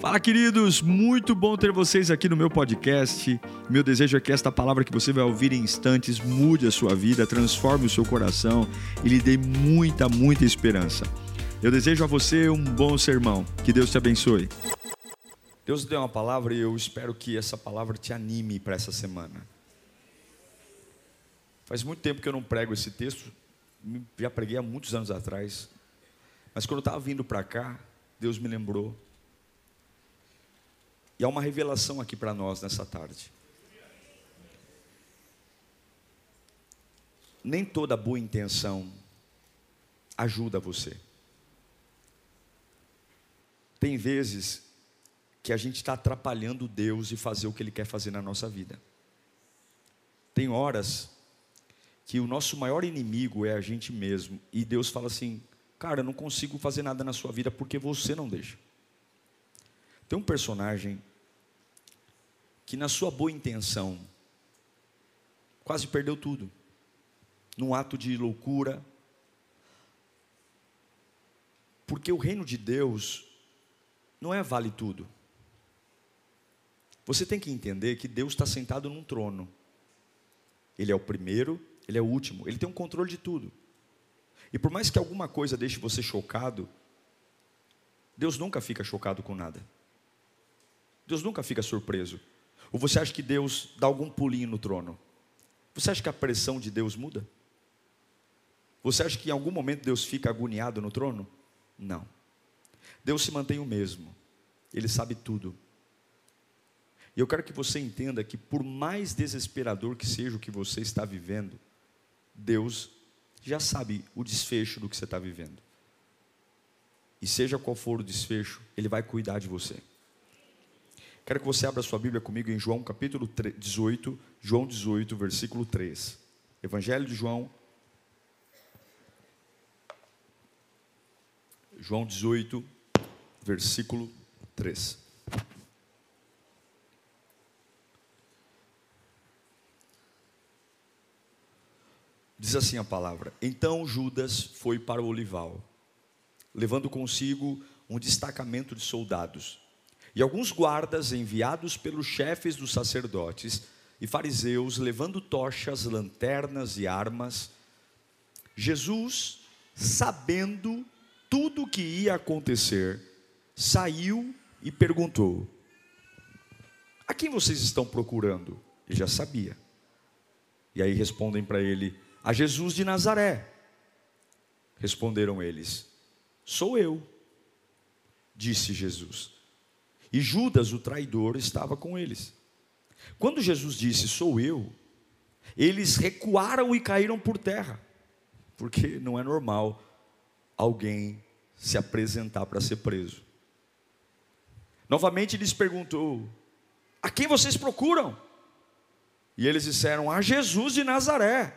Fala, queridos! Muito bom ter vocês aqui no meu podcast. Meu desejo é que esta palavra que você vai ouvir em instantes mude a sua vida, transforme o seu coração e lhe dê muita, muita esperança. Eu desejo a você um bom sermão. Que Deus te abençoe. Deus deu uma palavra e eu espero que essa palavra te anime para essa semana. Faz muito tempo que eu não prego esse texto, já preguei há muitos anos atrás, mas quando eu estava vindo para cá, Deus me lembrou e há uma revelação aqui para nós nessa tarde. Nem toda boa intenção ajuda você. Tem vezes que a gente está atrapalhando Deus e fazer o que Ele quer fazer na nossa vida. Tem horas que o nosso maior inimigo é a gente mesmo, e Deus fala assim: Cara, eu não consigo fazer nada na sua vida porque você não deixa. Tem um personagem que, na sua boa intenção, quase perdeu tudo, num ato de loucura, porque o reino de Deus não é vale tudo. Você tem que entender que Deus está sentado num trono. Ele é o primeiro, ele é o último, ele tem um controle de tudo. E por mais que alguma coisa deixe você chocado, Deus nunca fica chocado com nada. Deus nunca fica surpreso. Ou você acha que Deus dá algum pulinho no trono? Você acha que a pressão de Deus muda? Você acha que em algum momento Deus fica agoniado no trono? Não. Deus se mantém o mesmo. Ele sabe tudo. E eu quero que você entenda que, por mais desesperador que seja o que você está vivendo, Deus já sabe o desfecho do que você está vivendo. E seja qual for o desfecho, Ele vai cuidar de você. Quero que você abra sua Bíblia comigo em João capítulo 18, João 18, versículo 3. Evangelho de João, João 18, versículo 3. Diz assim a palavra: Então Judas foi para o olival, levando consigo um destacamento de soldados. E alguns guardas enviados pelos chefes dos sacerdotes e fariseus, levando tochas, lanternas e armas, Jesus, sabendo tudo o que ia acontecer, saiu e perguntou: A quem vocês estão procurando? Ele já sabia. E aí respondem para ele: A Jesus de Nazaré. Responderam eles: Sou eu, disse Jesus. E Judas, o traidor, estava com eles. Quando Jesus disse: Sou eu, eles recuaram e caíram por terra, porque não é normal alguém se apresentar para ser preso. Novamente lhes perguntou: A quem vocês procuram? E eles disseram: A Jesus de Nazaré.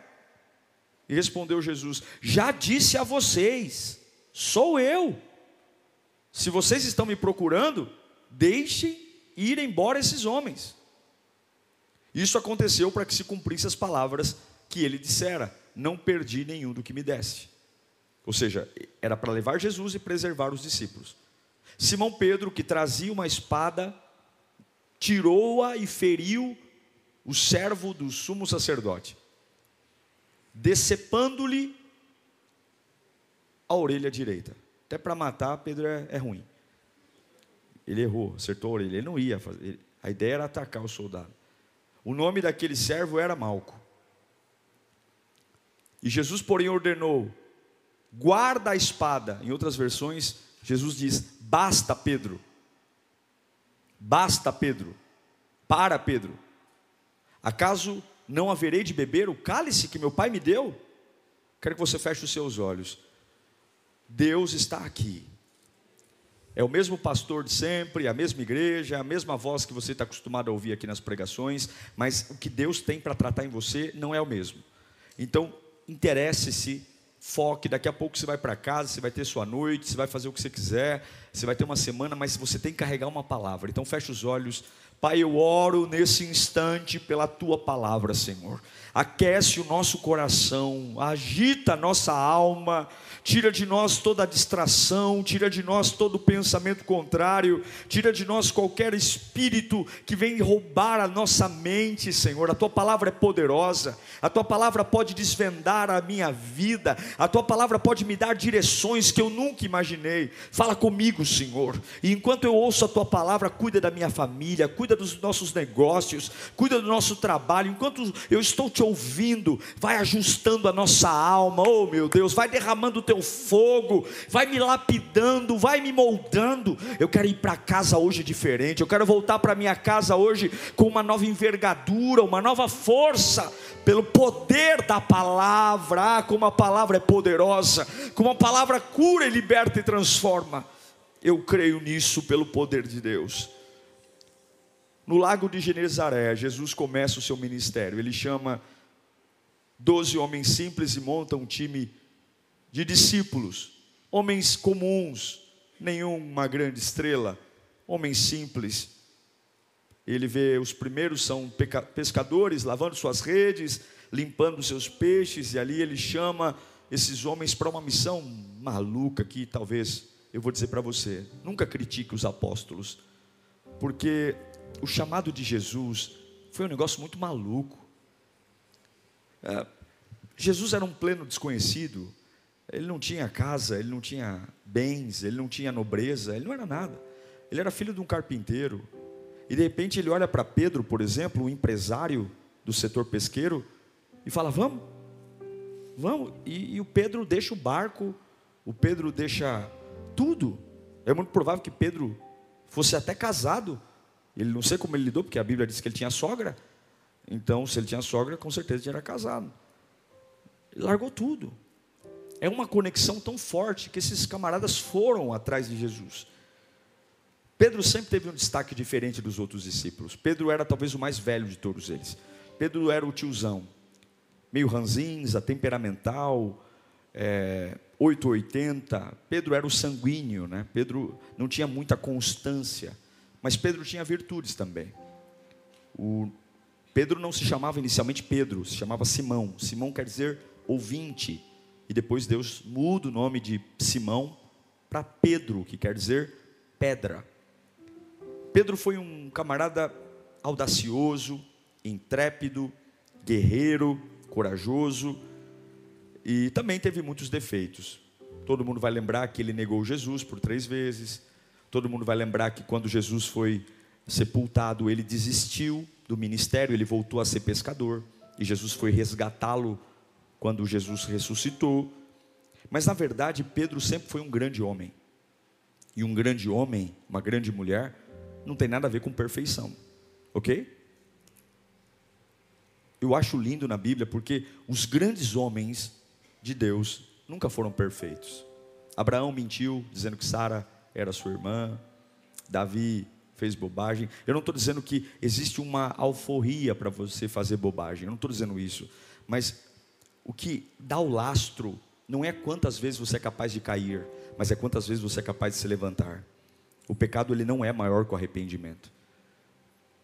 E respondeu Jesus: Já disse a vocês, sou eu. Se vocês estão me procurando, deixem ir embora esses homens. Isso aconteceu para que se cumprisse as palavras que ele dissera: Não perdi nenhum do que me desse. Ou seja, era para levar Jesus e preservar os discípulos. Simão Pedro, que trazia uma espada, tirou-a e feriu o servo do sumo sacerdote, decepando-lhe a orelha direita. Até para matar, Pedro é, é ruim. Ele errou, acertou a orelha. Ele não ia fazer. A ideia era atacar o soldado. O nome daquele servo era Malco. E Jesus, porém, ordenou: guarda a espada. Em outras versões, Jesus diz: basta, Pedro. Basta, Pedro. Para, Pedro. Acaso não haverei de beber o cálice que meu pai me deu? Quero que você feche os seus olhos. Deus está aqui. É o mesmo pastor de sempre, a mesma igreja, a mesma voz que você está acostumado a ouvir aqui nas pregações, mas o que Deus tem para tratar em você não é o mesmo. Então, interesse-se, foque. Daqui a pouco você vai para casa, você vai ter sua noite, você vai fazer o que você quiser. você vai ter uma semana, mas você tem que carregar uma palavra. Então feche os olhos. Pai, eu oro nesse instante pela tua palavra, Senhor. Aquece o nosso coração, agita a nossa alma tira de nós toda a distração, tira de nós todo o pensamento contrário, tira de nós qualquer espírito que vem roubar a nossa mente, Senhor. A tua palavra é poderosa, a tua palavra pode desvendar a minha vida, a tua palavra pode me dar direções que eu nunca imaginei. Fala comigo, Senhor, e enquanto eu ouço a tua palavra, cuida da minha família, cuida dos nossos negócios, cuida do nosso trabalho. Enquanto eu estou te ouvindo, vai ajustando a nossa alma, oh meu Deus, vai derramando o teu fogo, vai me lapidando, vai me moldando. Eu quero ir para casa hoje diferente, eu quero voltar para minha casa hoje com uma nova envergadura, uma nova força, pelo poder da palavra. Ah, como a palavra é poderosa, como a palavra cura e liberta e transforma. Eu creio nisso pelo poder de Deus. No lago de Genezaré, Jesus começa o seu ministério. Ele chama doze homens simples e monta um time de discípulos, homens comuns, nenhuma grande estrela, homens simples. Ele vê os primeiros são pescadores lavando suas redes, limpando seus peixes, e ali ele chama esses homens para uma missão maluca que talvez eu vou dizer para você: nunca critique os apóstolos, porque o chamado de Jesus foi um negócio muito maluco. É, Jesus era um pleno desconhecido, ele não tinha casa, ele não tinha bens, ele não tinha nobreza, ele não era nada. Ele era filho de um carpinteiro. E de repente ele olha para Pedro, por exemplo, um empresário do setor pesqueiro, e fala: Vamos, vamos. E, e o Pedro deixa o barco, o Pedro deixa tudo. É muito provável que Pedro fosse até casado. Ele não sei como ele lidou, porque a Bíblia diz que ele tinha sogra. Então, se ele tinha sogra, com certeza ele era casado. Ele largou tudo é uma conexão tão forte que esses camaradas foram atrás de Jesus. Pedro sempre teve um destaque diferente dos outros discípulos. Pedro era talvez o mais velho de todos eles. Pedro era o tiozão, meio ranzinza, temperamental, é, 880. Pedro era o sanguíneo, né? Pedro não tinha muita constância, mas Pedro tinha virtudes também. O Pedro não se chamava inicialmente Pedro, se chamava Simão. Simão quer dizer ouvinte. E depois Deus muda o nome de Simão para Pedro, que quer dizer pedra. Pedro foi um camarada audacioso, intrépido, guerreiro, corajoso e também teve muitos defeitos. Todo mundo vai lembrar que ele negou Jesus por três vezes. Todo mundo vai lembrar que quando Jesus foi sepultado, ele desistiu do ministério, ele voltou a ser pescador. E Jesus foi resgatá-lo quando Jesus ressuscitou. Mas na verdade, Pedro sempre foi um grande homem. E um grande homem, uma grande mulher, não tem nada a ver com perfeição. Ok? Eu acho lindo na Bíblia porque os grandes homens de Deus nunca foram perfeitos. Abraão mentiu, dizendo que Sara era sua irmã. Davi fez bobagem. Eu não estou dizendo que existe uma alforria para você fazer bobagem. Eu não estou dizendo isso. Mas o que dá o lastro não é quantas vezes você é capaz de cair, mas é quantas vezes você é capaz de se levantar. O pecado ele não é maior que o arrependimento.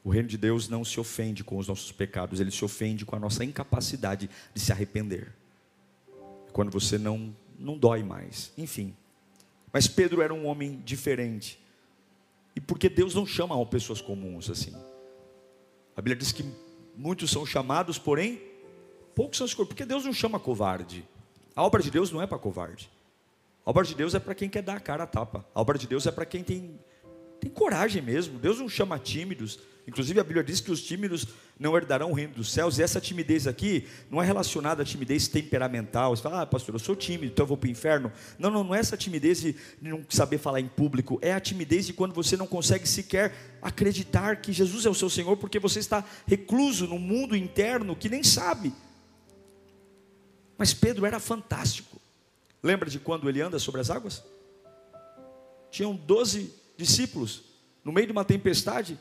O reino de Deus não se ofende com os nossos pecados, ele se ofende com a nossa incapacidade de se arrepender. Quando você não não dói mais. Enfim. Mas Pedro era um homem diferente. E porque Deus não chama pessoas comuns assim. A Bíblia diz que muitos são chamados, porém Poucos são escolhidos, porque Deus não chama covarde. A obra de Deus não é para covarde. A obra de Deus é para quem quer dar a cara a tapa. A obra de Deus é para quem tem, tem coragem mesmo. Deus não chama tímidos. Inclusive a Bíblia diz que os tímidos não herdarão o reino dos céus. E essa timidez aqui não é relacionada à timidez temperamental. Você fala, ah, pastor, eu sou tímido, então eu vou para o inferno. Não, não, não é essa timidez de não saber falar em público. É a timidez de quando você não consegue sequer acreditar que Jesus é o seu Senhor, porque você está recluso no mundo interno que nem sabe. Mas Pedro era fantástico. Lembra de quando ele anda sobre as águas? Tinham doze discípulos no meio de uma tempestade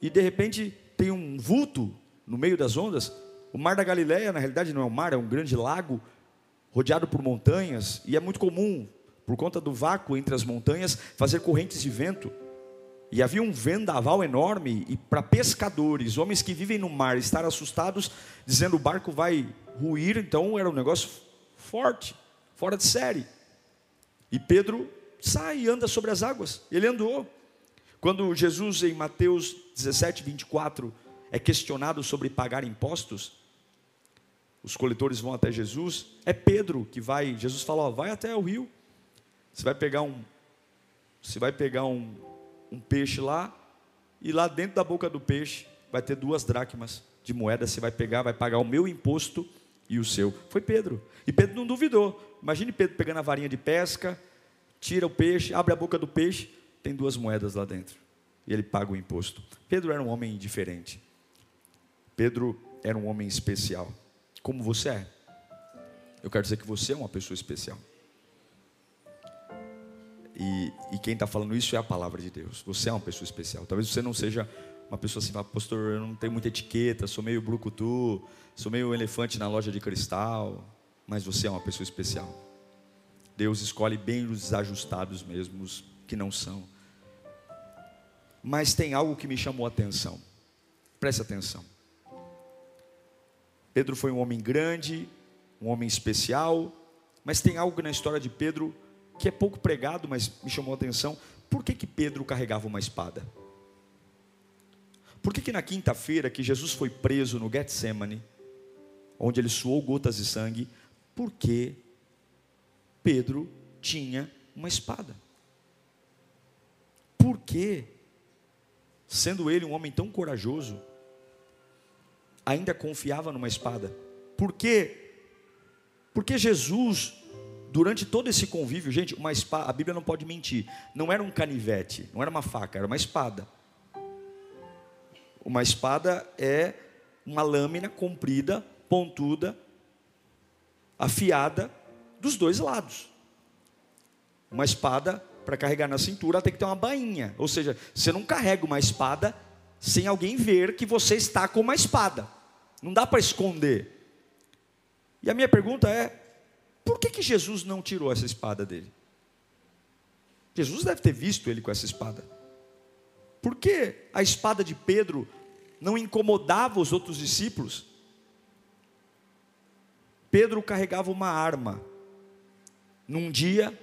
e de repente tem um vulto no meio das ondas. O mar da Galileia, na realidade, não é um mar, é um grande lago rodeado por montanhas e é muito comum por conta do vácuo entre as montanhas, fazer correntes de vento. E havia um vendaval enorme, e para pescadores, homens que vivem no mar, estar assustados, dizendo o barco vai ruir, então era um negócio forte, fora de série. E Pedro sai e anda sobre as águas, ele andou. Quando Jesus, em Mateus 17, 24, é questionado sobre pagar impostos, os coletores vão até Jesus, é Pedro que vai, Jesus fala, ó, vai até o rio, você vai pegar um, você vai pegar um, um peixe lá, e lá dentro da boca do peixe vai ter duas dracmas de moeda, você vai pegar, vai pagar o meu imposto e o seu. Foi Pedro. E Pedro não duvidou. Imagine Pedro pegando a varinha de pesca, tira o peixe, abre a boca do peixe, tem duas moedas lá dentro. E ele paga o imposto. Pedro era um homem diferente. Pedro era um homem especial. Como você é? Eu quero dizer que você é uma pessoa especial. E, e quem está falando isso é a palavra de Deus. Você é uma pessoa especial. Talvez você não seja uma pessoa assim, pastor, eu não tenho muita etiqueta, sou meio brucutu, sou meio elefante na loja de cristal, mas você é uma pessoa especial. Deus escolhe bem os desajustados mesmo, os que não são. Mas tem algo que me chamou a atenção. Preste atenção. Pedro foi um homem grande, um homem especial, mas tem algo na história de Pedro que é pouco pregado, mas me chamou a atenção. Por que, que Pedro carregava uma espada? Por que, que na quinta-feira que Jesus foi preso no Getsemane, onde ele suou gotas de sangue, por que Pedro tinha uma espada? Por que, sendo ele um homem tão corajoso, ainda confiava numa espada? Por quê? Porque Jesus durante todo esse convívio, gente, uma espada, a Bíblia não pode mentir, não era um canivete, não era uma faca, era uma espada. Uma espada é uma lâmina comprida, pontuda, afiada dos dois lados. Uma espada para carregar na cintura tem que ter uma bainha, ou seja, você não carrega uma espada sem alguém ver que você está com uma espada. Não dá para esconder. E a minha pergunta é: por que, que Jesus não tirou essa espada dele? Jesus deve ter visto ele com essa espada. Por que a espada de Pedro não incomodava os outros discípulos? Pedro carregava uma arma num dia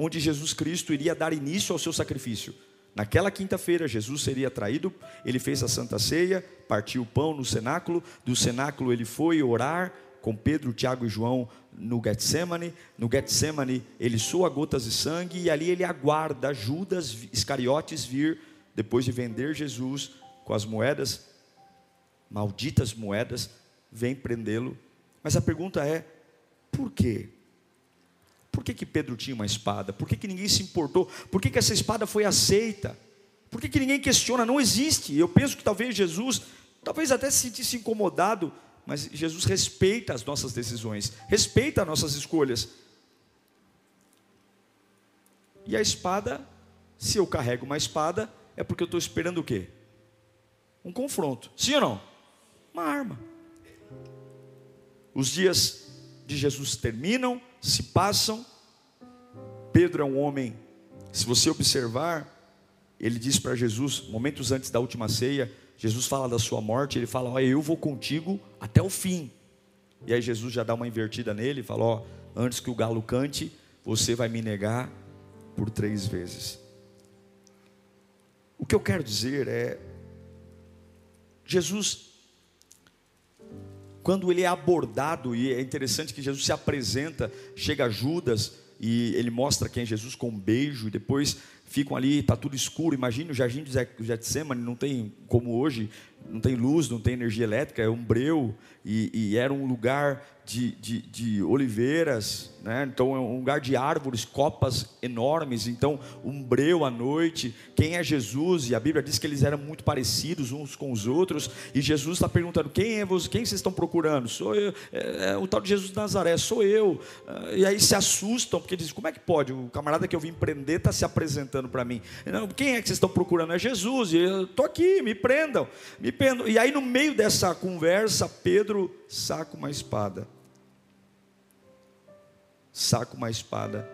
onde Jesus Cristo iria dar início ao seu sacrifício. Naquela quinta-feira, Jesus seria traído, ele fez a santa ceia, partiu o pão no cenáculo, do cenáculo ele foi orar com Pedro, Tiago e João no Getsemane. No Getsemane, ele soa gotas de sangue e ali ele aguarda Judas Iscariotes vir depois de vender Jesus com as moedas, malditas moedas, vem prendê-lo. Mas a pergunta é: por quê? Por que, que Pedro tinha uma espada? Por que, que ninguém se importou? Por que, que essa espada foi aceita? Por que, que ninguém questiona? Não existe. Eu penso que talvez Jesus, talvez até se sentisse incomodado mas Jesus respeita as nossas decisões, respeita as nossas escolhas. E a espada, se eu carrego uma espada, é porque eu estou esperando o quê? Um confronto. Sim ou não? Uma arma. Os dias de Jesus terminam, se passam. Pedro é um homem, se você observar, ele diz para Jesus, momentos antes da última ceia, Jesus fala da sua morte, ele fala: Olha, eu vou contigo até o fim. E aí Jesus já dá uma invertida nele fala: Ó, antes que o galo cante, você vai me negar por três vezes. O que eu quero dizer é: Jesus, quando ele é abordado, e é interessante que Jesus se apresenta, chega Judas e ele mostra quem é Jesus com um beijo, e depois ficam ali, está tudo escuro. Imagine o jardim de Getsemane, não tem como hoje, não tem luz, não tem energia elétrica, é um breu, e, e era um lugar de, de, de, oliveiras, né? então é um lugar de árvores, copas enormes, então um breu à noite. Quem é Jesus? E a Bíblia diz que eles eram muito parecidos uns com os outros. E Jesus está perguntando: quem é você? Quem vocês estão procurando? Sou eu, é, é, o tal de Jesus de Nazaré, sou eu. Ah, e aí se assustam, porque dizem: como é que pode? O camarada que eu vim prender está se apresentando para mim. Não, quem é que vocês estão procurando? É Jesus. E eu estou aqui, me prendam, me prendam. E aí no meio dessa conversa, Pedro saca uma espada saca uma espada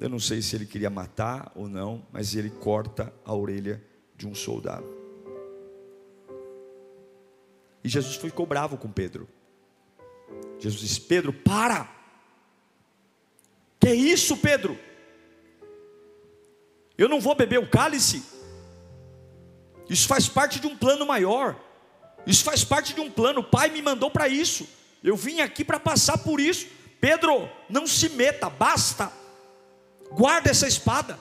Eu não sei se ele queria matar ou não, mas ele corta a orelha de um soldado. E Jesus ficou bravo com Pedro. Jesus disse: Pedro, para! Que é isso, Pedro? Eu não vou beber o cálice. Isso faz parte de um plano maior. Isso faz parte de um plano. O Pai me mandou para isso. Eu vim aqui para passar por isso. Pedro, não se meta, basta. Guarda essa espada.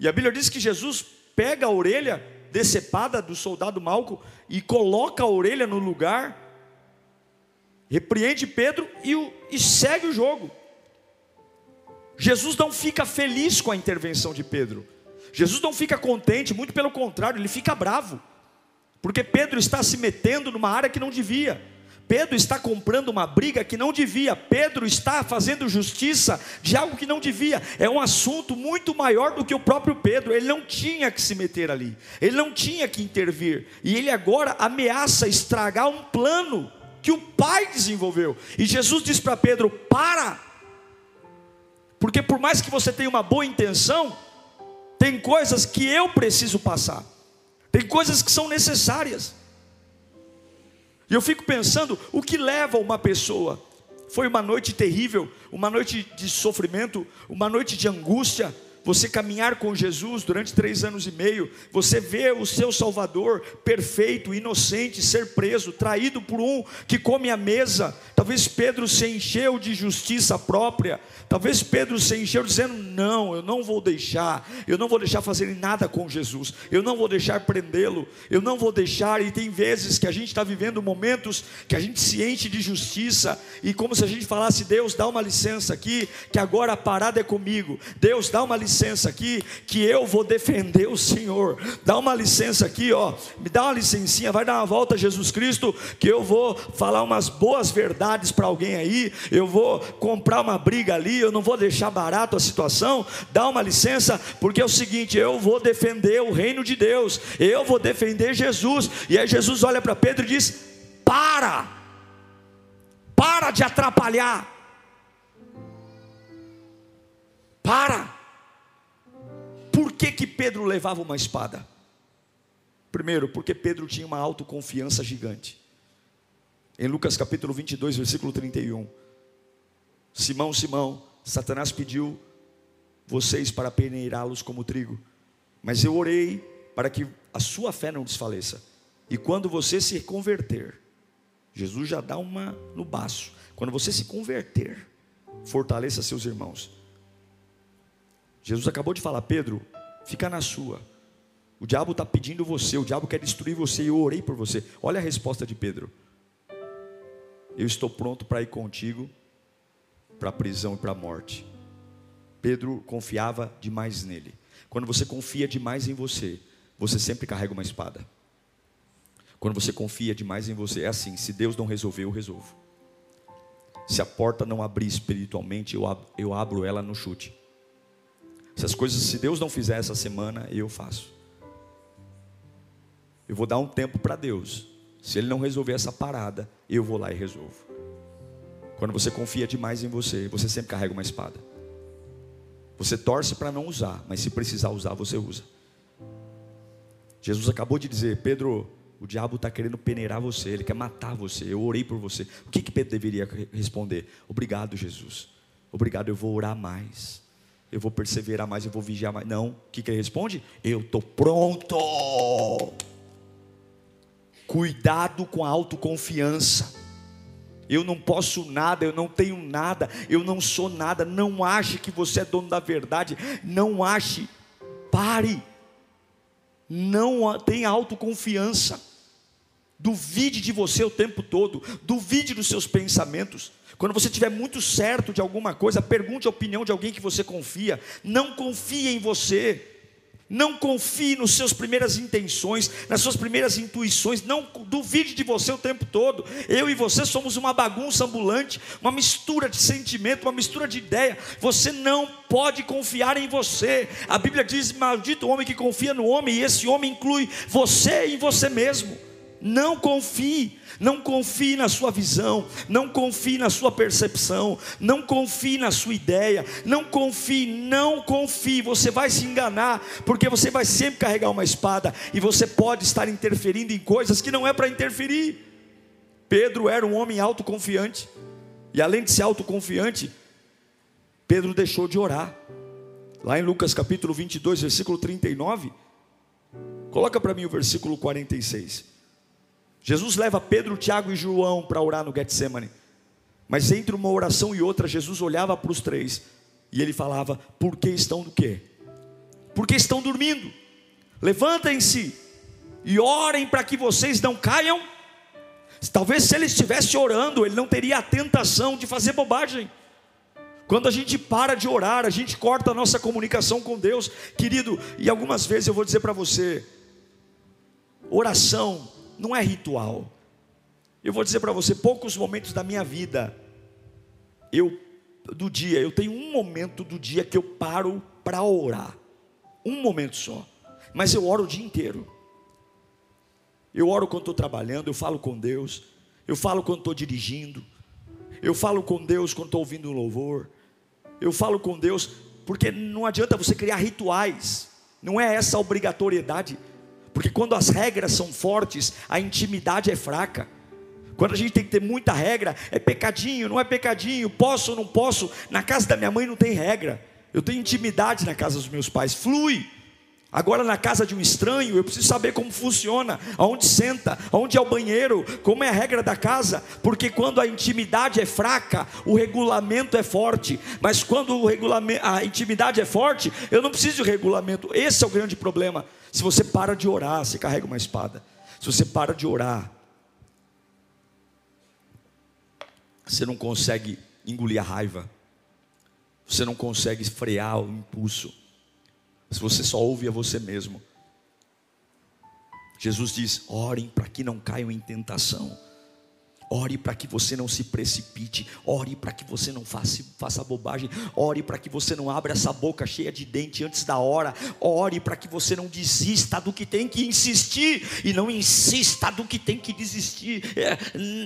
E a Bíblia diz que Jesus pega a orelha decepada do soldado Malco e coloca a orelha no lugar, repreende Pedro e, o, e segue o jogo. Jesus não fica feliz com a intervenção de Pedro. Jesus não fica contente, muito pelo contrário, ele fica bravo. Porque Pedro está se metendo numa área que não devia. Pedro está comprando uma briga que não devia. Pedro está fazendo justiça de algo que não devia. É um assunto muito maior do que o próprio Pedro. Ele não tinha que se meter ali. Ele não tinha que intervir. E ele agora ameaça estragar um plano que o Pai desenvolveu. E Jesus diz para Pedro: "Para! Porque por mais que você tenha uma boa intenção, tem coisas que eu preciso passar. Tem coisas que são necessárias. E eu fico pensando o que leva uma pessoa. Foi uma noite terrível, uma noite de sofrimento, uma noite de angústia, você caminhar com Jesus durante três anos e meio, você vê o seu Salvador perfeito, inocente, ser preso, traído por um que come a mesa. Talvez Pedro se encheu de justiça própria, talvez Pedro se encheu dizendo: Não, eu não vou deixar, eu não vou deixar fazer nada com Jesus, eu não vou deixar prendê-lo, eu não vou deixar. E tem vezes que a gente está vivendo momentos que a gente se enche de justiça, e como se a gente falasse: Deus, dá uma licença aqui, que agora a parada é comigo, Deus, dá uma licença licença aqui, que eu vou defender o Senhor. Dá uma licença aqui, ó. Me dá uma licencinha, vai dar uma volta a Jesus Cristo, que eu vou falar umas boas verdades para alguém aí. Eu vou comprar uma briga ali, eu não vou deixar barato a situação. Dá uma licença, porque é o seguinte, eu vou defender o reino de Deus. Eu vou defender Jesus. E aí Jesus olha para Pedro e diz: "Para! Para de atrapalhar. Para que, que Pedro levava uma espada? Primeiro, porque Pedro tinha uma autoconfiança gigante. Em Lucas capítulo 22, versículo 31. Simão, Simão, Satanás pediu vocês para peneirá-los como trigo. Mas eu orei para que a sua fé não desfaleça. E quando você se converter, Jesus já dá uma no baço. Quando você se converter, fortaleça seus irmãos. Jesus acabou de falar, Pedro, fica na sua. O diabo está pedindo você, o diabo quer destruir você e eu orei por você. Olha a resposta de Pedro. Eu estou pronto para ir contigo para a prisão e para a morte. Pedro confiava demais nele. Quando você confia demais em você, você sempre carrega uma espada. Quando você confia demais em você, é assim: se Deus não resolver, eu resolvo. Se a porta não abrir espiritualmente, eu abro, eu abro ela no chute. Se as coisas, se Deus não fizer essa semana, eu faço. Eu vou dar um tempo para Deus. Se Ele não resolver essa parada, eu vou lá e resolvo. Quando você confia demais em você, você sempre carrega uma espada. Você torce para não usar, mas se precisar usar, você usa. Jesus acabou de dizer, Pedro, o diabo está querendo peneirar você, ele quer matar você. Eu orei por você. O que, que Pedro deveria responder? Obrigado, Jesus. Obrigado, eu vou orar mais eu vou perseverar mais, eu vou vigiar mais. Não, o que, que ele responde? Eu estou pronto. Cuidado com a autoconfiança. Eu não posso nada, eu não tenho nada, eu não sou nada. Não ache que você é dono da verdade. Não ache. Pare. Não tenha autoconfiança. Duvide de você o tempo todo. Duvide dos seus pensamentos. Quando você estiver muito certo de alguma coisa, pergunte a opinião de alguém que você confia. Não confie em você. Não confie nas suas primeiras intenções, nas suas primeiras intuições. Não duvide de você o tempo todo. Eu e você somos uma bagunça ambulante, uma mistura de sentimento, uma mistura de ideia. Você não pode confiar em você. A Bíblia diz: Maldito o homem que confia no homem, e esse homem inclui você em você mesmo. Não confie, não confie na sua visão, não confie na sua percepção, não confie na sua ideia, não confie, não confie. Você vai se enganar, porque você vai sempre carregar uma espada e você pode estar interferindo em coisas que não é para interferir. Pedro era um homem autoconfiante, e além de ser autoconfiante, Pedro deixou de orar. Lá em Lucas capítulo 22, versículo 39, coloca para mim o versículo 46. Jesus leva Pedro, Tiago e João para orar no Getsemane. Mas entre uma oração e outra, Jesus olhava para os três e ele falava: Por que estão do quê? Porque estão dormindo. Levantem-se e orem para que vocês não caiam. Talvez se ele estivesse orando, ele não teria a tentação de fazer bobagem. Quando a gente para de orar, a gente corta a nossa comunicação com Deus, querido. E algumas vezes eu vou dizer para você: oração não é ritual. Eu vou dizer para você, poucos momentos da minha vida, eu do dia, eu tenho um momento do dia que eu paro para orar. Um momento só. Mas eu oro o dia inteiro. Eu oro quando estou trabalhando, eu falo com Deus, eu falo quando estou dirigindo, eu falo com Deus quando estou ouvindo um louvor, eu falo com Deus, porque não adianta você criar rituais, não é essa obrigatoriedade. Porque quando as regras são fortes, a intimidade é fraca. Quando a gente tem que ter muita regra, é pecadinho, não é pecadinho, posso ou não posso. Na casa da minha mãe não tem regra. Eu tenho intimidade na casa dos meus pais, flui. Agora na casa de um estranho, eu preciso saber como funciona, aonde senta, aonde é o banheiro, como é a regra da casa, porque quando a intimidade é fraca, o regulamento é forte. Mas quando o regulamento, a intimidade é forte, eu não preciso de regulamento. Esse é o grande problema. Se você para de orar, você carrega uma espada. Se você para de orar, você não consegue engolir a raiva. Você não consegue frear o impulso. Se você só ouve a você mesmo. Jesus diz: orem para que não caiam em tentação. Ore para que você não se precipite, ore para que você não faça, faça bobagem, ore para que você não abra essa boca cheia de dente antes da hora, ore para que você não desista do que tem que insistir e não insista do que tem que desistir. É,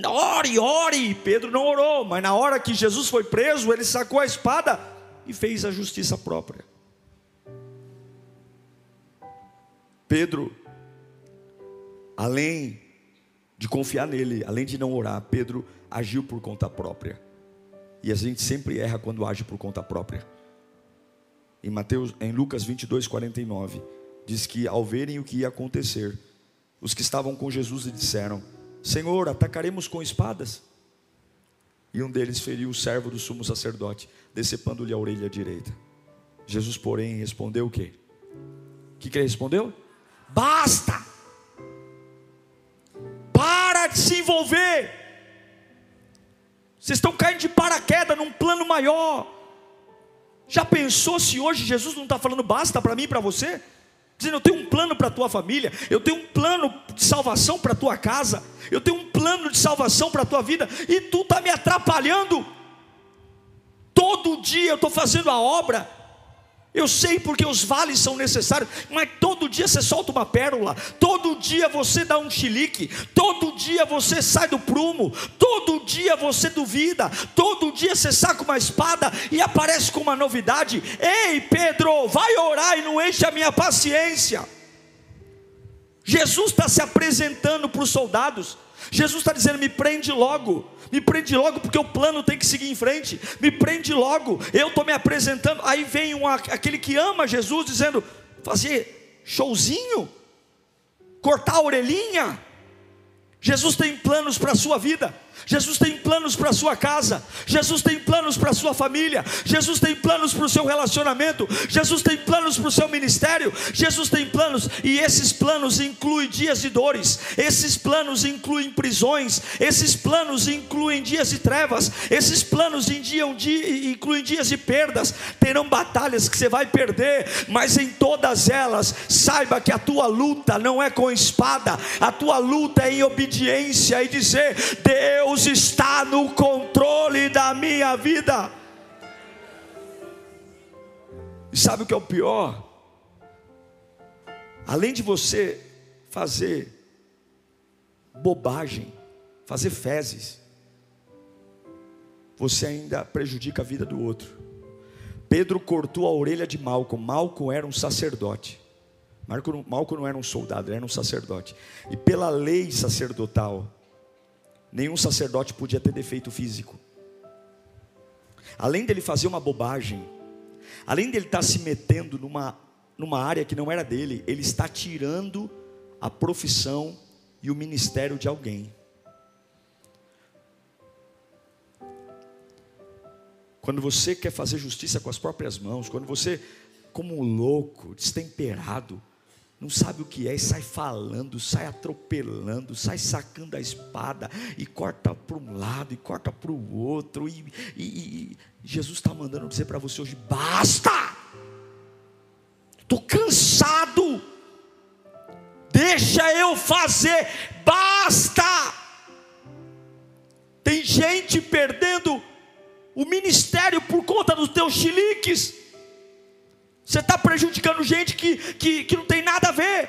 ore, ore. Pedro não orou, mas na hora que Jesus foi preso, ele sacou a espada e fez a justiça própria. Pedro, além de confiar nele, além de não orar, Pedro agiu por conta própria. E a gente sempre erra quando age por conta própria. Em Mateus, em Lucas 22, 49, diz que ao verem o que ia acontecer, os que estavam com Jesus lhe disseram: Senhor, atacaremos com espadas. E um deles feriu o servo do sumo sacerdote, decepando-lhe a orelha direita. Jesus, porém, respondeu o quê? O que, que ele respondeu? Basta! de se envolver. Vocês estão caindo de paraquedas num plano maior. Já pensou se hoje Jesus não está falando basta para mim e para você? Dizendo, eu tenho um plano para a tua família, eu tenho um plano de salvação para a tua casa, eu tenho um plano de salvação para a tua vida, e tu está me atrapalhando. Todo dia eu estou fazendo a obra, eu sei porque os vales são necessários, mas todo dia você solta uma pérola, todo dia você dá um chilique, todo dia você sai do prumo, todo dia você duvida, todo dia você saca uma espada e aparece com uma novidade. Ei, Pedro, vai orar e não enche a minha paciência. Jesus está se apresentando para os soldados. Jesus está dizendo: me prende logo, me prende logo, porque o plano tem que seguir em frente, me prende logo, eu estou me apresentando. Aí vem um, aquele que ama Jesus dizendo: fazer showzinho, cortar a orelhinha. Jesus tem planos para a sua vida. Jesus tem planos para a sua casa, Jesus tem planos para a sua família, Jesus tem planos para o seu relacionamento, Jesus tem planos para o seu ministério, Jesus tem planos, e esses planos incluem dias de dores, esses planos incluem prisões, esses planos incluem dias de trevas, esses planos incluem dias de perdas, terão batalhas que você vai perder, mas em todas elas, saiba que a tua luta não é com espada, a tua luta é em obediência e dizer: Deus Deus está no controle da minha vida. E sabe o que é o pior? Além de você fazer bobagem, fazer fezes, você ainda prejudica a vida do outro. Pedro cortou a orelha de Malco. Malco era um sacerdote. Malco não era um soldado, era um sacerdote. E pela lei sacerdotal, nenhum sacerdote podia ter defeito físico. Além dele fazer uma bobagem, além dele estar se metendo numa, numa área que não era dele, ele está tirando a profissão e o ministério de alguém. Quando você quer fazer justiça com as próprias mãos, quando você, como um louco, destemperado, não sabe o que é e sai falando, sai atropelando, sai sacando a espada e corta para um lado e corta para o outro. E, e, e Jesus está mandando dizer para você hoje: basta! Estou cansado, deixa eu fazer, basta! Tem gente perdendo o ministério por conta dos teus chiliques. Você está prejudicando gente que, que, que não tem nada a ver,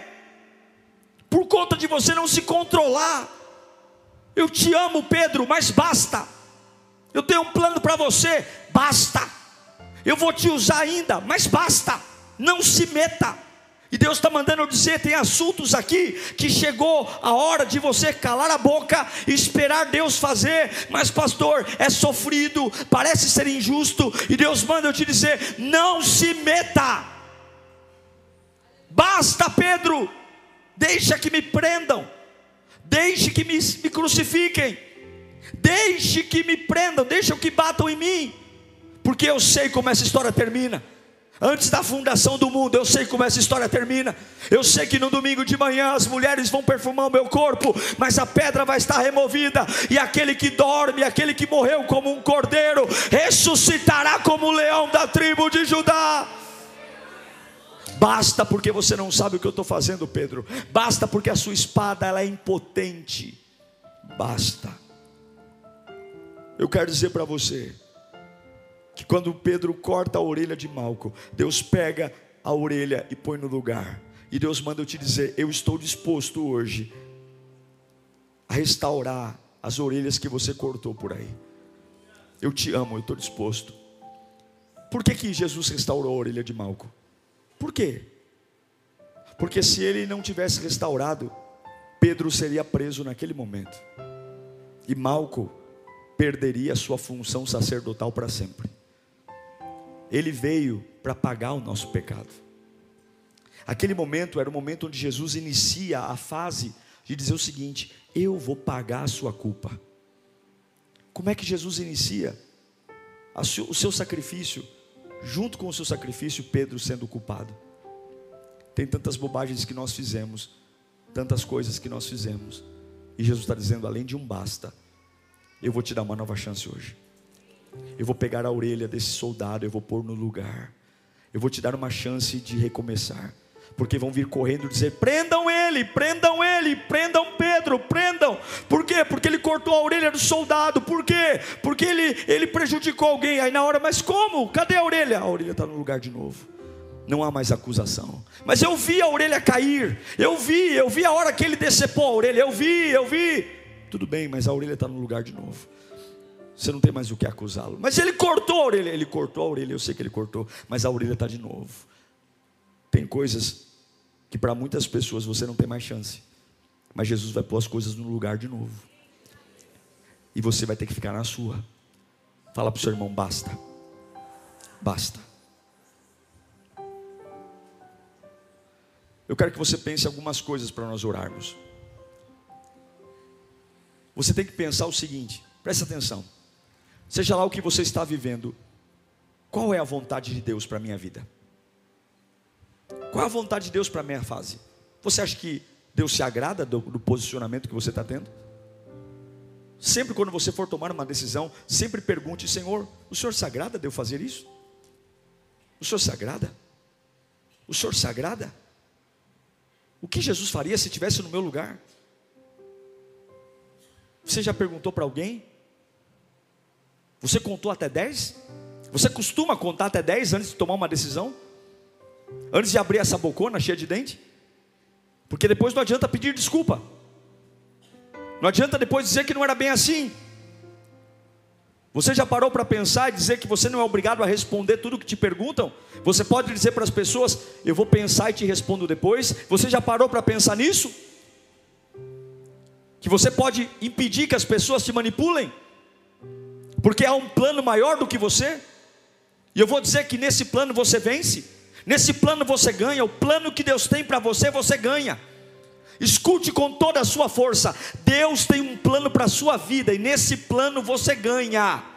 por conta de você não se controlar. Eu te amo, Pedro, mas basta. Eu tenho um plano para você, basta. Eu vou te usar ainda, mas basta. Não se meta. E Deus está mandando eu dizer: tem assuntos aqui que chegou a hora de você calar a boca e esperar Deus fazer, mas, pastor, é sofrido, parece ser injusto, e Deus manda eu te dizer: não se meta, basta, Pedro, deixa que me prendam, deixe que me, me crucifiquem, deixe que me prendam, deixa que batam em mim, porque eu sei como essa história termina. Antes da fundação do mundo, eu sei como essa história termina. Eu sei que no domingo de manhã as mulheres vão perfumar o meu corpo, mas a pedra vai estar removida, e aquele que dorme, aquele que morreu como um cordeiro, ressuscitará como o leão da tribo de Judá. Basta porque você não sabe o que eu estou fazendo, Pedro. Basta porque a sua espada ela é impotente. Basta. Eu quero dizer para você, que quando Pedro corta a orelha de Malco, Deus pega a orelha e põe no lugar. E Deus manda eu te dizer: eu estou disposto hoje a restaurar as orelhas que você cortou por aí. Eu te amo, eu estou disposto. Por que, que Jesus restaurou a orelha de Malco? Por quê? Porque se ele não tivesse restaurado, Pedro seria preso naquele momento. E Malco perderia sua função sacerdotal para sempre. Ele veio para pagar o nosso pecado. Aquele momento era o momento onde Jesus inicia a fase de dizer o seguinte: Eu vou pagar a sua culpa. Como é que Jesus inicia o seu sacrifício? Junto com o seu sacrifício, Pedro sendo culpado. Tem tantas bobagens que nós fizemos, tantas coisas que nós fizemos, e Jesus está dizendo: além de um basta, eu vou te dar uma nova chance hoje. Eu vou pegar a orelha desse soldado, eu vou pôr no lugar. Eu vou te dar uma chance de recomeçar. Porque vão vir correndo dizer: prendam ele, prendam ele, prendam Pedro, prendam. Por quê? Porque ele cortou a orelha do soldado. Por quê? Porque ele, ele prejudicou alguém. Aí na hora, mas como? Cadê a orelha? A orelha está no lugar de novo. Não há mais acusação. Mas eu vi a orelha cair. Eu vi, eu vi a hora que ele decepou a orelha. Eu vi, eu vi. Tudo bem, mas a orelha está no lugar de novo. Você não tem mais o que acusá-lo. Mas ele cortou a orelha. Ele cortou a orelha, eu sei que ele cortou, mas a orelha está de novo. Tem coisas que para muitas pessoas você não tem mais chance. Mas Jesus vai pôr as coisas no lugar de novo. E você vai ter que ficar na sua. Fala para o seu irmão: basta. Basta. Eu quero que você pense algumas coisas para nós orarmos. Você tem que pensar o seguinte: preste atenção. Seja lá o que você está vivendo, qual é a vontade de Deus para a minha vida? Qual é a vontade de Deus para a minha fase? Você acha que Deus se agrada do, do posicionamento que você está tendo? Sempre quando você for tomar uma decisão, sempre pergunte: Senhor, o Senhor se agrada de eu fazer isso? O Senhor se agrada? O Senhor se agrada? O que Jesus faria se estivesse no meu lugar? Você já perguntou para alguém? Você contou até 10? Você costuma contar até 10 antes de tomar uma decisão? Antes de abrir essa bocona cheia de dente? Porque depois não adianta pedir desculpa. Não adianta depois dizer que não era bem assim. Você já parou para pensar e dizer que você não é obrigado a responder tudo que te perguntam? Você pode dizer para as pessoas: Eu vou pensar e te respondo depois. Você já parou para pensar nisso? Que você pode impedir que as pessoas te manipulem? Porque há um plano maior do que você? E eu vou dizer que nesse plano você vence, nesse plano você ganha, o plano que Deus tem para você, você ganha. Escute com toda a sua força: Deus tem um plano para a sua vida, e nesse plano você ganha.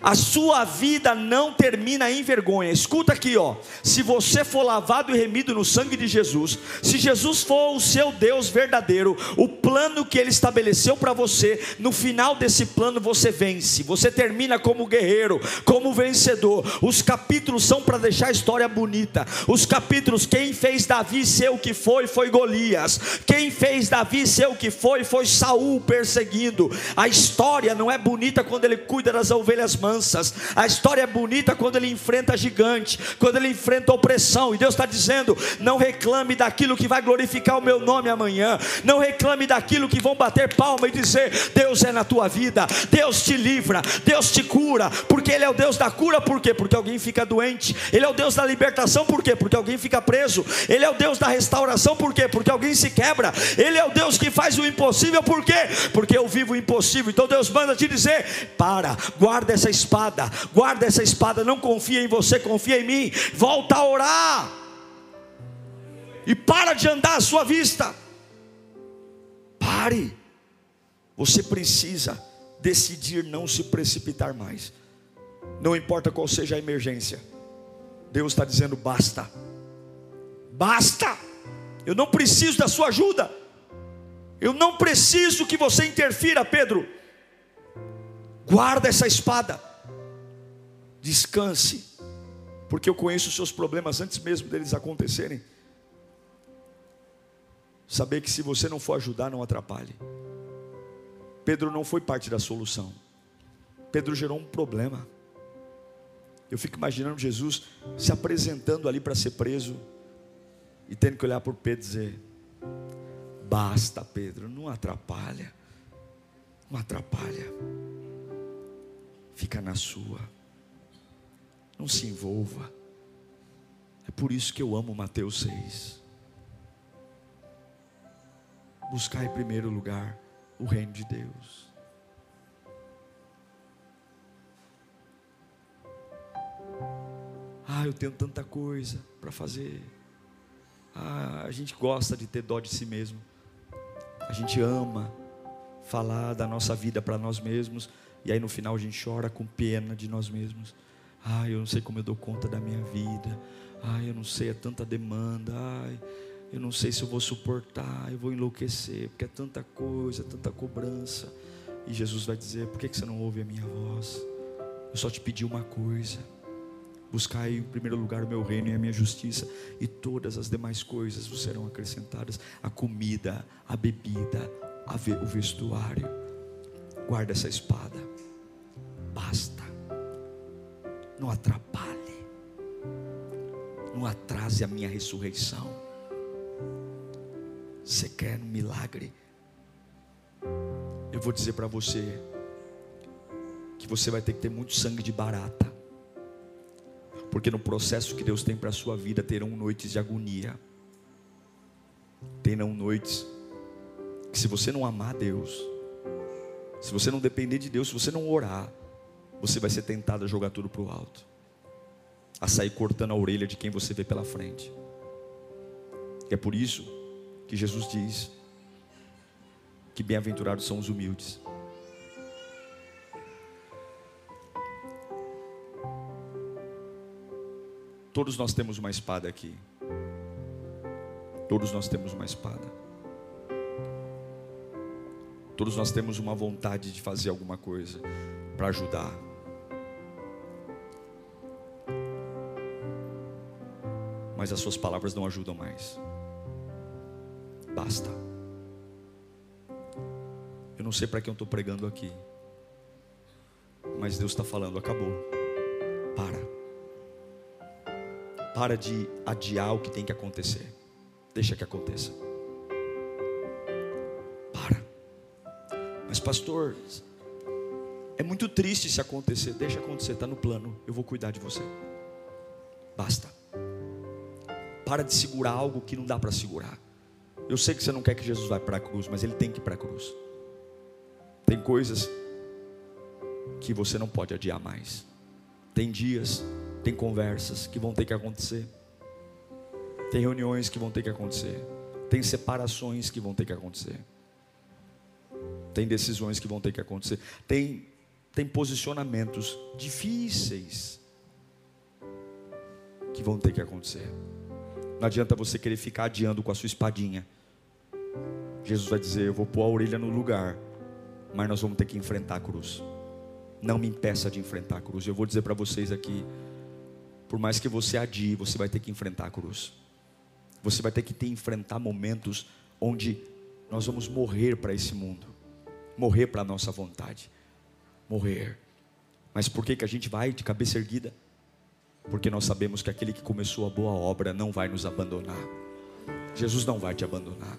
A sua vida não termina em vergonha. Escuta aqui, ó. Se você for lavado e remido no sangue de Jesus, se Jesus for o seu Deus verdadeiro, o plano que ele estabeleceu para você, no final desse plano você vence. Você termina como guerreiro, como vencedor. Os capítulos são para deixar a história bonita. Os capítulos quem fez Davi ser o que foi foi Golias. Quem fez Davi ser o que foi foi Saul perseguindo. A história não é bonita quando ele cuida das ovelhas mansas. A história é bonita quando ele enfrenta gigante, quando ele enfrenta opressão. E Deus está dizendo: não reclame daquilo que vai glorificar o meu nome amanhã. Não reclame daquilo que vão bater palma e dizer: Deus é na tua vida, Deus te livra, Deus te cura, porque Ele é o Deus da cura. Por quê? Porque alguém fica doente. Ele é o Deus da libertação. Por quê? Porque alguém fica preso. Ele é o Deus da restauração. Por quê? Porque alguém se quebra. Ele é o Deus que faz o impossível. Por quê? Porque eu vivo o impossível. Então Deus manda te dizer: para, guarda essa espada, guarda essa espada, não confia em você, confia em mim. Volta a orar. E para de andar à sua vista. Pare. Você precisa decidir não se precipitar mais. Não importa qual seja a emergência. Deus está dizendo basta. Basta. Eu não preciso da sua ajuda. Eu não preciso que você interfira, Pedro. Guarda essa espada descanse, porque eu conheço os seus problemas antes mesmo deles acontecerem. Saber que se você não for ajudar, não atrapalhe. Pedro não foi parte da solução. Pedro gerou um problema. Eu fico imaginando Jesus se apresentando ali para ser preso e tendo que olhar por Pedro e dizer: Basta, Pedro, não atrapalha. Não atrapalha. Fica na sua. Não se envolva. É por isso que eu amo Mateus 6. Buscar em primeiro lugar o reino de Deus. Ah, eu tenho tanta coisa para fazer. Ah, a gente gosta de ter dó de si mesmo. A gente ama falar da nossa vida para nós mesmos. E aí no final a gente chora com pena de nós mesmos. Ai, eu não sei como eu dou conta da minha vida. Ai, eu não sei, é tanta demanda. Ai, eu não sei se eu vou suportar, eu vou enlouquecer, porque é tanta coisa, tanta cobrança. E Jesus vai dizer: por que você não ouve a minha voz? Eu só te pedi uma coisa. Buscai em primeiro lugar o meu reino e a minha justiça, e todas as demais coisas vos serão acrescentadas: a comida, a bebida, a o vestuário. Guarda essa espada, basta não atrapalhe, não atrase a minha ressurreição. Você quer um milagre? Eu vou dizer para você que você vai ter que ter muito sangue de barata, porque no processo que Deus tem para a sua vida terão noites de agonia, terão noites que se você não amar Deus, se você não depender de Deus, se você não orar, você vai ser tentado a jogar tudo para o alto, a sair cortando a orelha de quem você vê pela frente. É por isso que Jesus diz que bem-aventurados são os humildes. Todos nós temos uma espada aqui. Todos nós temos uma espada. Todos nós temos uma vontade de fazer alguma coisa para ajudar. Mas as suas palavras não ajudam mais. Basta. Eu não sei para quem eu estou pregando aqui, mas Deus está falando: acabou. Para. Para de adiar o que tem que acontecer. Deixa que aconteça. Para. pastor, é muito triste se acontecer. Deixa acontecer, está no plano. Eu vou cuidar de você. Basta. Para de segurar algo que não dá para segurar. Eu sei que você não quer que Jesus vá para a cruz, mas ele tem que ir para a cruz. Tem coisas que você não pode adiar mais. Tem dias, tem conversas que vão ter que acontecer. Tem reuniões que vão ter que acontecer. Tem separações que vão ter que acontecer. Tem decisões que vão ter que acontecer. Tem, tem posicionamentos difíceis que vão ter que acontecer. Não adianta você querer ficar adiando com a sua espadinha. Jesus vai dizer: Eu vou pôr a orelha no lugar, mas nós vamos ter que enfrentar a cruz. Não me impeça de enfrentar a cruz. Eu vou dizer para vocês aqui: por mais que você adie, você vai ter que enfrentar a cruz. Você vai ter que ter, enfrentar momentos onde nós vamos morrer para esse mundo, morrer para a nossa vontade, morrer. Mas por que, que a gente vai de cabeça erguida? Porque nós sabemos que aquele que começou a boa obra não vai nos abandonar. Jesus não vai te abandonar.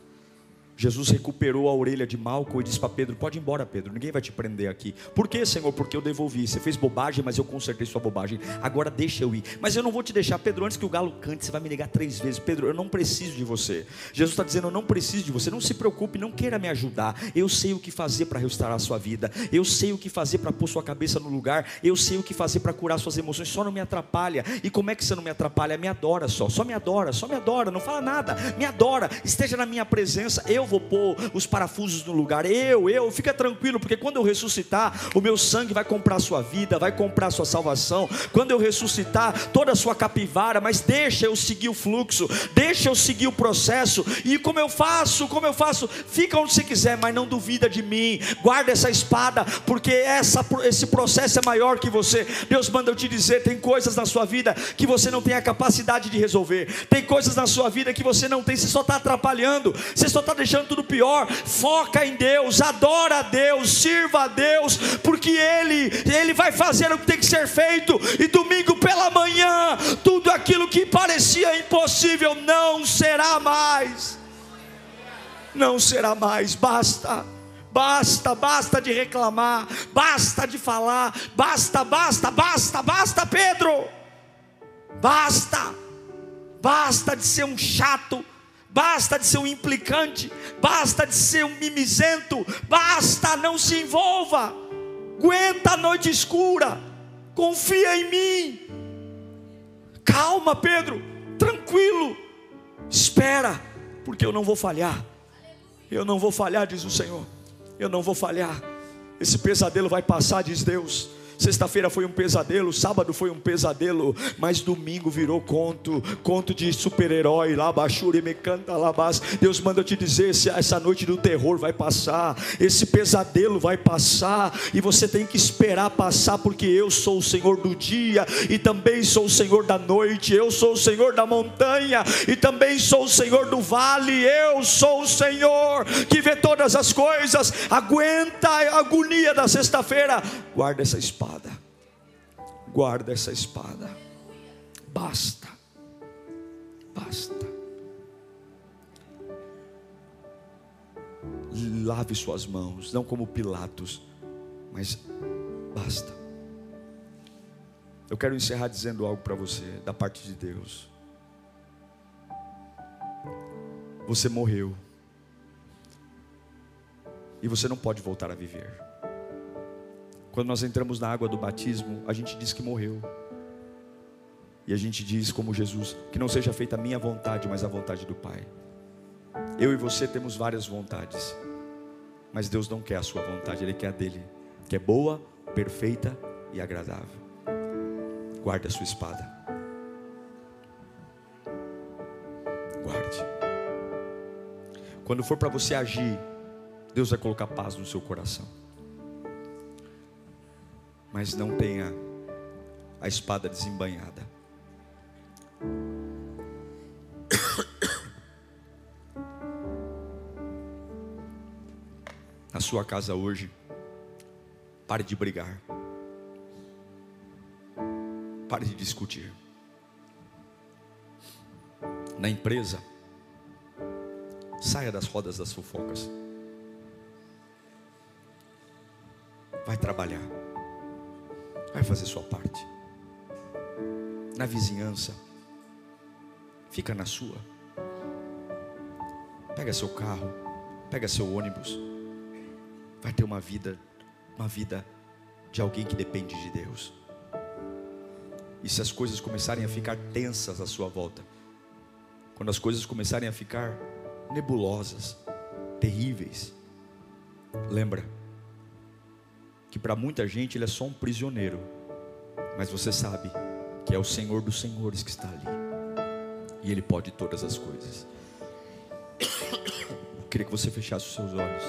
Jesus recuperou a orelha de Malco e disse para Pedro: Pode ir embora, Pedro, ninguém vai te prender aqui. Por que, Senhor? Porque eu devolvi. Você fez bobagem, mas eu consertei sua bobagem. Agora deixa eu ir. Mas eu não vou te deixar, Pedro, antes que o galo cante, você vai me negar três vezes. Pedro, eu não preciso de você. Jesus está dizendo: Eu não preciso de você. Não se preocupe, não queira me ajudar. Eu sei o que fazer para restaurar a sua vida. Eu sei o que fazer para pôr sua cabeça no lugar. Eu sei o que fazer para curar suas emoções. Só não me atrapalha. E como é que você não me atrapalha? Me adora só. Só me adora, só me adora. Não fala nada. Me adora. Esteja na minha presença. Eu vou pôr os parafusos no lugar. Eu, eu, fica tranquilo, porque quando eu ressuscitar, o meu sangue vai comprar a sua vida, vai comprar a sua salvação. Quando eu ressuscitar, toda a sua capivara, mas deixa eu seguir o fluxo, deixa eu seguir o processo. E como eu faço, como eu faço, fica onde você quiser, mas não duvida de mim. Guarda essa espada, porque essa, esse processo é maior que você. Deus manda eu te dizer: tem coisas na sua vida que você não tem a capacidade de resolver, tem coisas na sua vida que você não tem, você só está atrapalhando, você só está deixando tudo pior foca em Deus, adora a Deus, sirva a Deus, porque Ele, Ele vai fazer o que tem que ser feito, e domingo pela manhã, tudo aquilo que parecia impossível não será mais. Não será mais, basta. Basta, basta de reclamar, basta de falar, basta, basta, basta, basta, Pedro. Basta, basta de ser um chato, basta de ser um implicante, basta de ser um mimizento, basta, não se envolva, aguenta a noite escura, confia em mim. Calma, Pedro, tranquilo, espera, porque eu não vou falhar. Eu não vou falhar, diz o Senhor. Eu não vou falhar. Esse pesadelo vai passar, diz Deus. Sexta-feira foi um pesadelo, sábado foi um pesadelo, mas domingo virou conto, conto de super-herói, lá e me canta labás. Deus manda te dizer, essa noite do terror vai passar, esse pesadelo vai passar, e você tem que esperar passar, porque eu sou o Senhor do dia, e também sou o Senhor da noite, eu sou o Senhor da montanha, e também sou o Senhor do vale, eu sou o Senhor que vê todas as coisas, aguenta a agonia da sexta-feira, guarda essa espada espada. Guarda essa espada. Basta. Basta. Lave suas mãos, não como Pilatos, mas basta. Eu quero encerrar dizendo algo para você, da parte de Deus. Você morreu. E você não pode voltar a viver. Quando nós entramos na água do batismo, a gente diz que morreu. E a gente diz, como Jesus, que não seja feita a minha vontade, mas a vontade do Pai. Eu e você temos várias vontades, mas Deus não quer a sua vontade, Ele quer a dele, que é boa, perfeita e agradável. Guarde a sua espada. Guarde. Quando for para você agir, Deus vai colocar paz no seu coração mas não tenha a espada desembanhada. Na sua casa hoje, pare de brigar. Pare de discutir. Na empresa, saia das rodas das fofocas. vai trabalhar, vai fazer sua parte. Na vizinhança, fica na sua. Pega seu carro, pega seu ônibus, vai ter uma vida, uma vida de alguém que depende de Deus. E se as coisas começarem a ficar tensas à sua volta, quando as coisas começarem a ficar nebulosas, terríveis, lembra que para muita gente ele é só um prisioneiro, mas você sabe que é o Senhor dos Senhores que está ali, e Ele pode todas as coisas. Eu queria que você fechasse os seus olhos.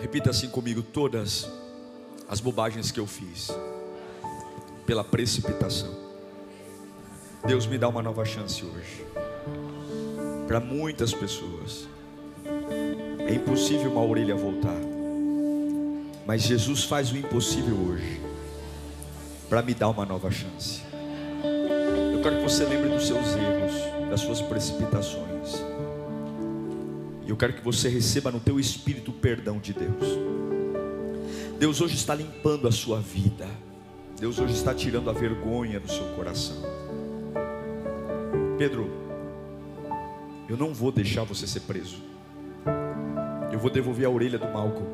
Repita assim comigo: todas as bobagens que eu fiz, pela precipitação. Deus me dá uma nova chance hoje. Para muitas pessoas, é impossível uma orelha voltar, mas Jesus faz o impossível hoje, para me dar uma nova chance. Eu quero que você lembre dos seus erros, das suas precipitações. E eu quero que você receba no teu espírito o perdão de Deus. Deus hoje está limpando a sua vida. Deus hoje está tirando a vergonha do seu coração. Pedro, eu não vou deixar você ser preso. Eu vou devolver a orelha do Malcolm.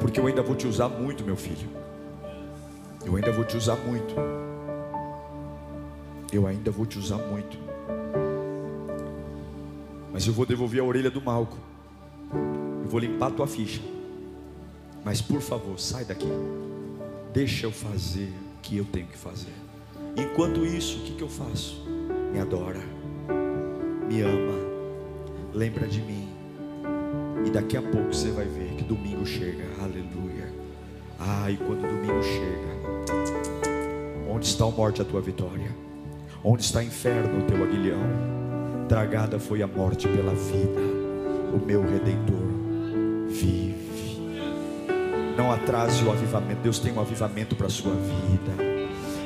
Porque eu ainda vou te usar muito, meu filho. Eu ainda vou te usar muito. Eu ainda vou te usar muito. Mas eu vou devolver a orelha do Malco. Eu vou limpar a tua ficha. Mas por favor, sai daqui. Deixa eu fazer o que eu tenho que fazer. Enquanto isso, o que, que eu faço? Me adora, me ama, lembra de mim. E daqui a pouco você vai ver que domingo chega. Aleluia. Ah, e quando domingo chega, onde está a morte a tua vitória? Onde está o inferno o teu aguilhão? Tragada foi a morte pela vida. O meu redentor vive. Não atrase o avivamento. Deus tem um avivamento para a sua vida.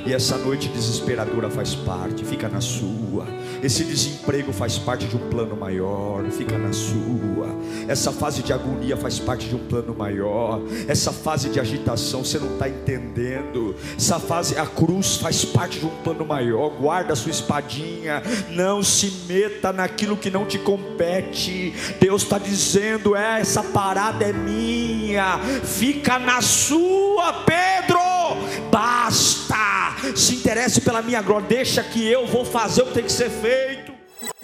E essa noite desesperadora faz parte, fica na sua. Esse desemprego faz parte de um plano maior, fica na sua. Essa fase de agonia faz parte de um plano maior. Essa fase de agitação você não está entendendo. Essa fase, a cruz faz parte de um plano maior. Guarda a sua espadinha. Não se meta naquilo que não te compete. Deus está dizendo: é, essa parada é minha. Fica na sua, Pedro. Basta se interesse pela minha glória, deixa que eu vou fazer o que tem que ser feito.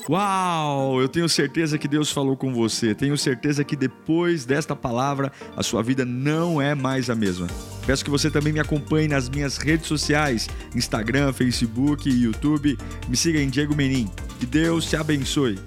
Uau! Eu tenho certeza que Deus falou com você. Tenho certeza que depois desta palavra a sua vida não é mais a mesma. Peço que você também me acompanhe nas minhas redes sociais: Instagram, Facebook YouTube. Me siga em Diego Menin. Que Deus te abençoe.